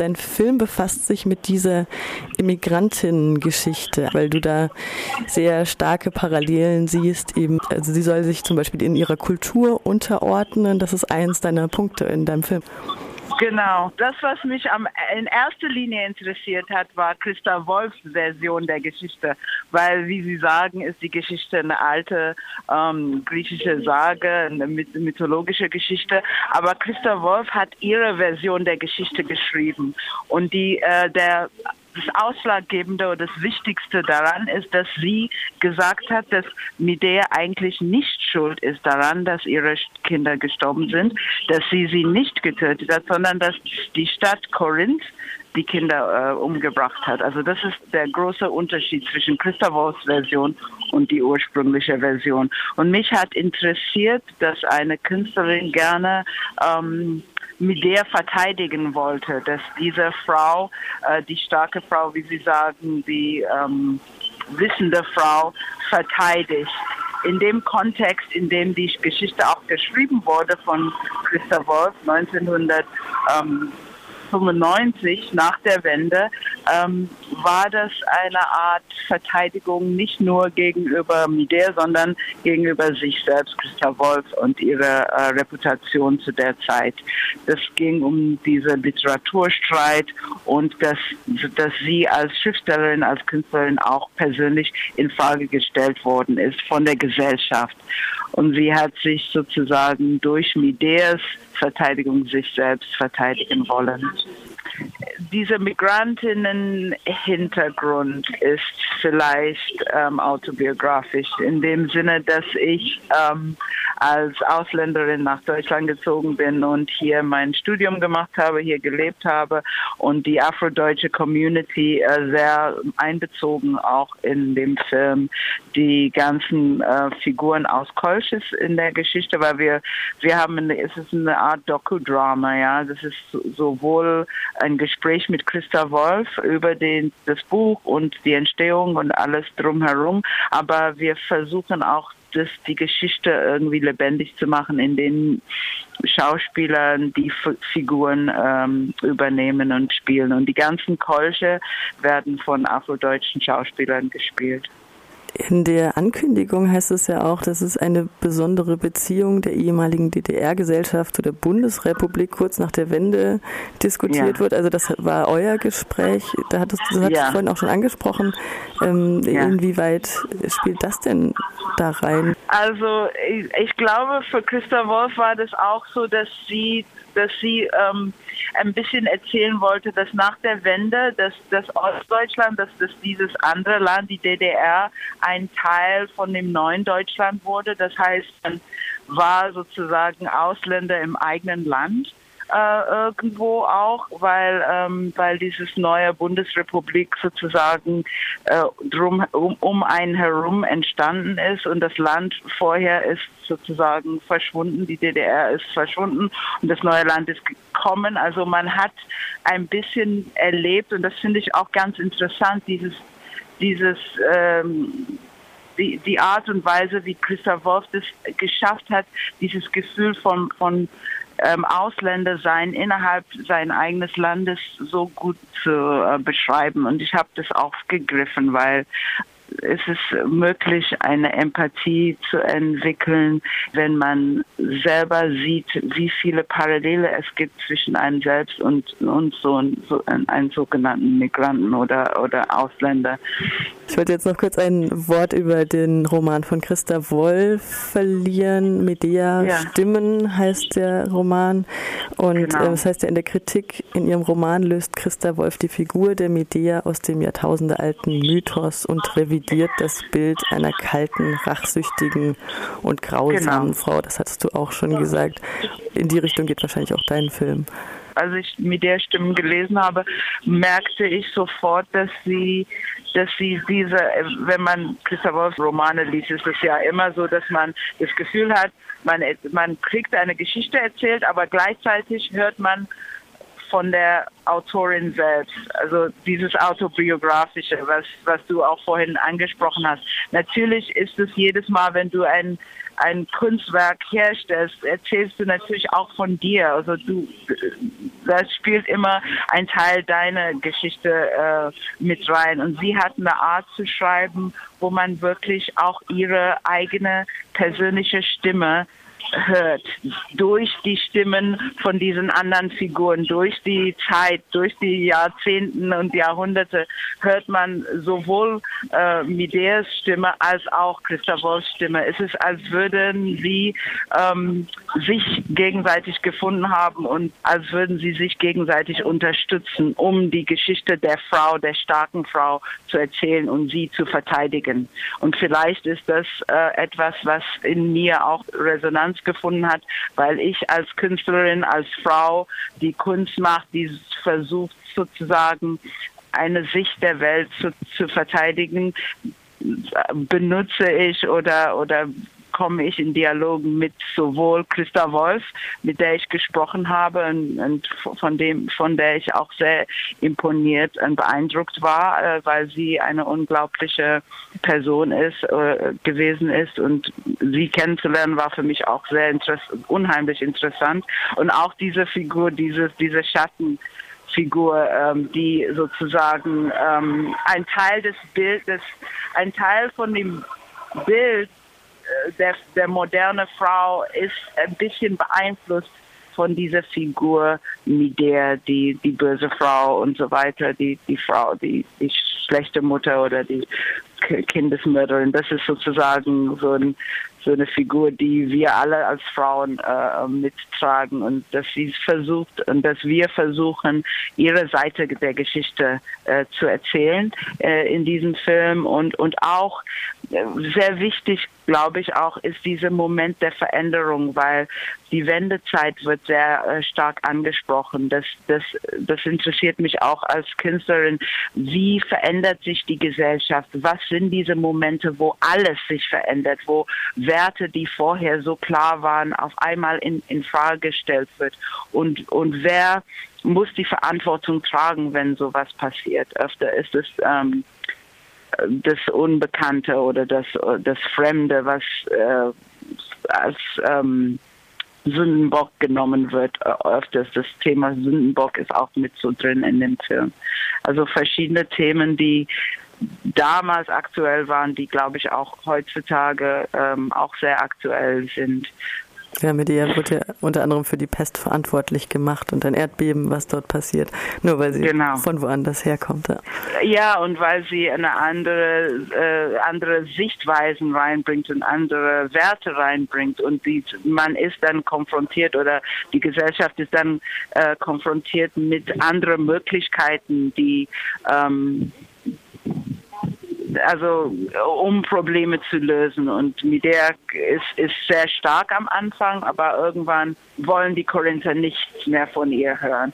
dein Film befasst sich mit dieser Immigrantinnengeschichte, weil du da sehr starke Parallelen siehst. Eben, also sie soll sich zum Beispiel in ihrer Kultur unterordnen. Das ist eins deiner Punkte in deinem Film. Genau. Das, was mich am, in erster Linie interessiert hat, war Christa Wolfs Version der Geschichte. Weil, wie Sie sagen, ist die Geschichte eine alte ähm, griechische Sage, eine mythologische Geschichte. Aber Christa Wolf hat ihre Version der Geschichte geschrieben. Und die, äh, der das Ausschlaggebende oder das Wichtigste daran ist, dass sie gesagt hat, dass Medea eigentlich nicht schuld ist daran, dass ihre Kinder gestorben sind, dass sie sie nicht getötet hat, sondern dass die Stadt Korinth die Kinder äh, umgebracht hat. Also das ist der große Unterschied zwischen Christophors Version und die ursprüngliche Version. Und mich hat interessiert, dass eine Künstlerin gerne ähm, mit der verteidigen wollte, dass diese Frau, äh, die starke Frau, wie Sie sagen, die ähm, wissende Frau verteidigt. In dem Kontext, in dem die Geschichte auch geschrieben wurde von Christa Wolf 1900. Ähm, 1995 nach der Wende ähm, war das eine Art Verteidigung nicht nur gegenüber Midea, sondern gegenüber sich selbst, Christa Wolf und ihre äh, Reputation zu der Zeit. Das ging um diesen Literaturstreit und dass, dass sie als Schriftstellerin, als Künstlerin auch persönlich in Frage gestellt worden ist von der Gesellschaft. Und sie hat sich sozusagen durch Mideas Verteidigung sich selbst verteidigen wollen. Dieser Migrantinnen-Hintergrund ist vielleicht ähm, autobiografisch in dem Sinne, dass ich ähm, als Ausländerin nach Deutschland gezogen bin und hier mein Studium gemacht habe, hier gelebt habe und die afrodeutsche Community äh, sehr einbezogen auch in dem Film. Die ganzen äh, Figuren aus Kolsches in der Geschichte, weil wir, wir haben, eine, es ist eine Art Doku-Drama, ja. Das ist sowohl ein Gespräch mit Christa Wolf über den, das Buch und die Entstehung und alles drumherum, aber wir versuchen auch das, die Geschichte irgendwie lebendig zu machen, in denen Schauspieler die F Figuren ähm, übernehmen und spielen. Und die ganzen Kolche werden von afrodeutschen Schauspielern gespielt. In der Ankündigung heißt es ja auch, dass es eine besondere Beziehung der ehemaligen DDR-Gesellschaft zu der Bundesrepublik kurz nach der Wende diskutiert ja. wird. Also das war euer Gespräch. Da hattest du, das hattest ja. du vorhin auch schon angesprochen. Ähm, ja. Inwieweit spielt das denn da rein? Also ich, ich glaube, für Christa Wolf war das auch so, dass sie dass sie ähm, ein bisschen erzählen wollte, dass nach der Wende, dass das Ostdeutschland, dass das dieses andere Land, die DDR, ein Teil von dem neuen Deutschland wurde. Das heißt, man war sozusagen Ausländer im eigenen Land äh, irgendwo auch, weil, ähm, weil dieses neue Bundesrepublik sozusagen äh, drum, um, um einen herum entstanden ist und das Land vorher ist sozusagen verschwunden, die DDR ist verschwunden und das neue Land ist gekommen. Also man hat ein bisschen erlebt und das finde ich auch ganz interessant, dieses, dieses ähm, die, die Art und Weise, wie Christoph Wolf das geschafft hat, dieses Gefühl von, von ähm, Ausländer sein innerhalb seines eigenen Landes so gut zu äh, beschreiben. Und ich habe das aufgegriffen, weil es ist möglich, eine Empathie zu entwickeln, wenn man selber sieht, wie viele Parallele es gibt zwischen einem selbst und, und so, so einen sogenannten Migranten oder, oder Ausländer. Ich wollte jetzt noch kurz ein Wort über den Roman von Christa Wolf verlieren. Medea ja. Stimmen heißt der Roman. Und genau. äh, das heißt ja in der Kritik in ihrem Roman löst Christa Wolf die Figur der Medea aus dem jahrtausendealten Mythos und revidiert das Bild einer kalten, rachsüchtigen und grausamen genau. Frau. Das hattest du auch schon gesagt. In die Richtung geht wahrscheinlich auch dein Film als ich mit der Stimme gelesen habe, merkte ich sofort, dass sie dass sie diese, wenn man Christoph Romane liest, ist es ja immer so, dass man das Gefühl hat, man, man kriegt eine Geschichte erzählt, aber gleichzeitig hört man von der Autorin selbst, also dieses autobiografische, was, was du auch vorhin angesprochen hast. Natürlich ist es jedes Mal, wenn du ein ein Kunstwerk herstellst, erzählst du natürlich auch von dir. Also du, das spielt immer ein Teil deiner Geschichte äh, mit rein. Und sie hat eine Art zu schreiben, wo man wirklich auch ihre eigene persönliche Stimme hört, durch die Stimmen von diesen anderen Figuren, durch die Zeit, durch die Jahrzehnten und Jahrhunderte, hört man sowohl äh, Mideas Stimme als auch Christa Wolfs Stimme. Es ist, als würden sie ähm, sich gegenseitig gefunden haben und als würden sie sich gegenseitig unterstützen, um die Geschichte der Frau, der starken Frau zu erzählen und sie zu verteidigen. Und vielleicht ist das äh, etwas, was in mir auch Resonanz gefunden hat, weil ich als Künstlerin, als Frau, die Kunst macht, die versucht sozusagen eine Sicht der Welt zu, zu verteidigen, benutze ich oder, oder komme ich in Dialogen mit sowohl Christa Wolf, mit der ich gesprochen habe und, und, von dem, von der ich auch sehr imponiert und beeindruckt war, äh, weil sie eine unglaubliche Person ist, äh, gewesen ist und sie kennenzulernen war für mich auch sehr interess unheimlich interessant. Und auch diese Figur, dieses, diese Schatten, Figur, ähm, die sozusagen ähm, ein Teil des Bildes, ein Teil von dem Bild der, der moderne Frau ist ein bisschen beeinflusst von dieser Figur mit der die die böse Frau und so weiter, die die Frau, die die schlechte Mutter oder die Kindesmörderin. Das ist sozusagen so ein so eine Figur, die wir alle als Frauen äh, mittragen und dass sie versucht und dass wir versuchen, ihre Seite der Geschichte äh, zu erzählen äh, in diesem Film und und auch äh, sehr wichtig, glaube ich, auch ist dieser Moment der Veränderung, weil die Wendezeit wird sehr äh, stark angesprochen. Das, das, das interessiert mich auch als Künstlerin. Wie verändert sich die Gesellschaft? Was sind diese Momente, wo alles sich verändert, wo Werte, die vorher so klar waren, auf einmal in, in Frage gestellt wird. Und, und wer muss die Verantwortung tragen, wenn sowas passiert? Öfter ist es ähm, das Unbekannte oder das, das Fremde, was äh, als ähm, Sündenbock genommen wird. Öfters das Thema Sündenbock ist auch mit so drin in dem Film. Also verschiedene Themen, die damals aktuell waren, die, glaube ich, auch heutzutage ähm, auch sehr aktuell sind. Ja, Medea wurde ja unter anderem für die Pest verantwortlich gemacht und ein Erdbeben, was dort passiert, nur weil sie genau. von woanders herkommt. Ja. ja, und weil sie eine andere, äh, andere Sichtweisen reinbringt und andere Werte reinbringt und die, man ist dann konfrontiert oder die Gesellschaft ist dann äh, konfrontiert mit anderen Möglichkeiten, die ähm, also um Probleme zu lösen. Und Midea ist, ist sehr stark am Anfang, aber irgendwann wollen die Korinther nichts mehr von ihr hören.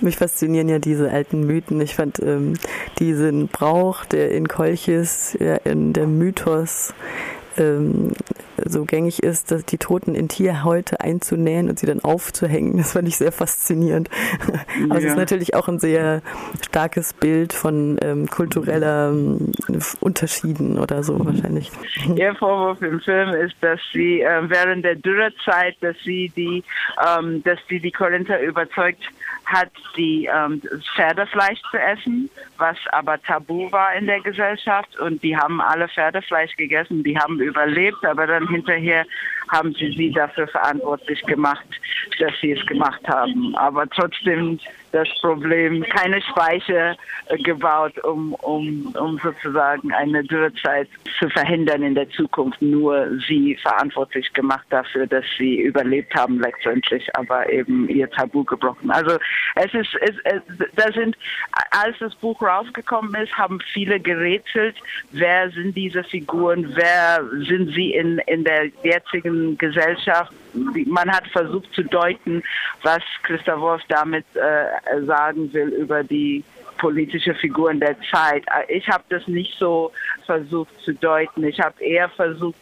Mich faszinieren ja diese alten Mythen. Ich fand ähm, diesen Brauch, der in Kolchis, ja, in der Mythos ähm, so gängig ist, dass die Toten in Tierhäute einzunähen und sie dann aufzuhängen. Das fand ich sehr faszinierend. Aber ja. es ist natürlich auch ein sehr starkes Bild von ähm, kultureller ähm, Unterschieden oder so wahrscheinlich. Ihr Vorwurf im Film ist, dass sie äh, während der Dürrezeit, dass sie die, ähm, dass sie die Korinther überzeugt hat, die ähm, Pferdefleisch zu essen, was aber tabu war in der Gesellschaft. Und die haben alle Pferdefleisch gegessen, die haben überlebt, aber dann hinterher haben sie sie dafür verantwortlich gemacht, dass sie es gemacht haben. Aber trotzdem das Problem, keine Speicher äh, gebaut, um, um, um sozusagen eine Dürrezeit zu verhindern in der Zukunft. Nur sie verantwortlich gemacht dafür, dass sie überlebt haben letztendlich, aber eben ihr Tabu gebrochen. Also es ist, es, es, da sind, als das Buch rausgekommen ist, haben viele gerätselt, wer sind diese Figuren, wer sind sie in, in der jetzigen Gesellschaft. Man hat versucht zu deuten, was Christa Wolf damit äh, sagen will über die politische Figuren der Zeit. Ich habe das nicht so versucht zu deuten. Ich habe eher versucht,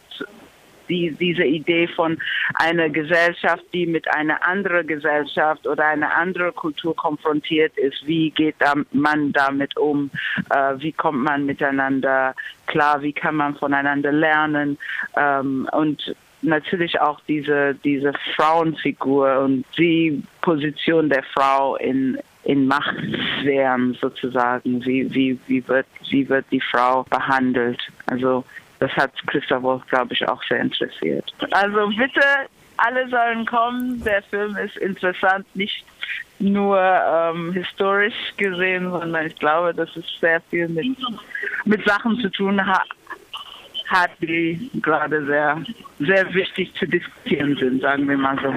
die, diese Idee von einer Gesellschaft, die mit einer anderen Gesellschaft oder einer anderen Kultur konfrontiert ist. Wie geht man damit um? Äh, wie kommt man miteinander klar? Wie kann man voneinander lernen? Ähm, und natürlich auch diese, diese Frauenfigur und die Position der Frau in, in Machtsphären sozusagen. Wie, wie, wie, wird, wie wird die Frau behandelt? Also das hat Christoph Wolf, glaube ich, auch sehr interessiert. Also bitte, alle sollen kommen. Der Film ist interessant, nicht nur ähm, historisch gesehen, sondern ich glaube, dass es sehr viel mit, mit Sachen zu tun hat, hat, die gerade sehr, sehr wichtig zu diskutieren sind, sagen wir mal so.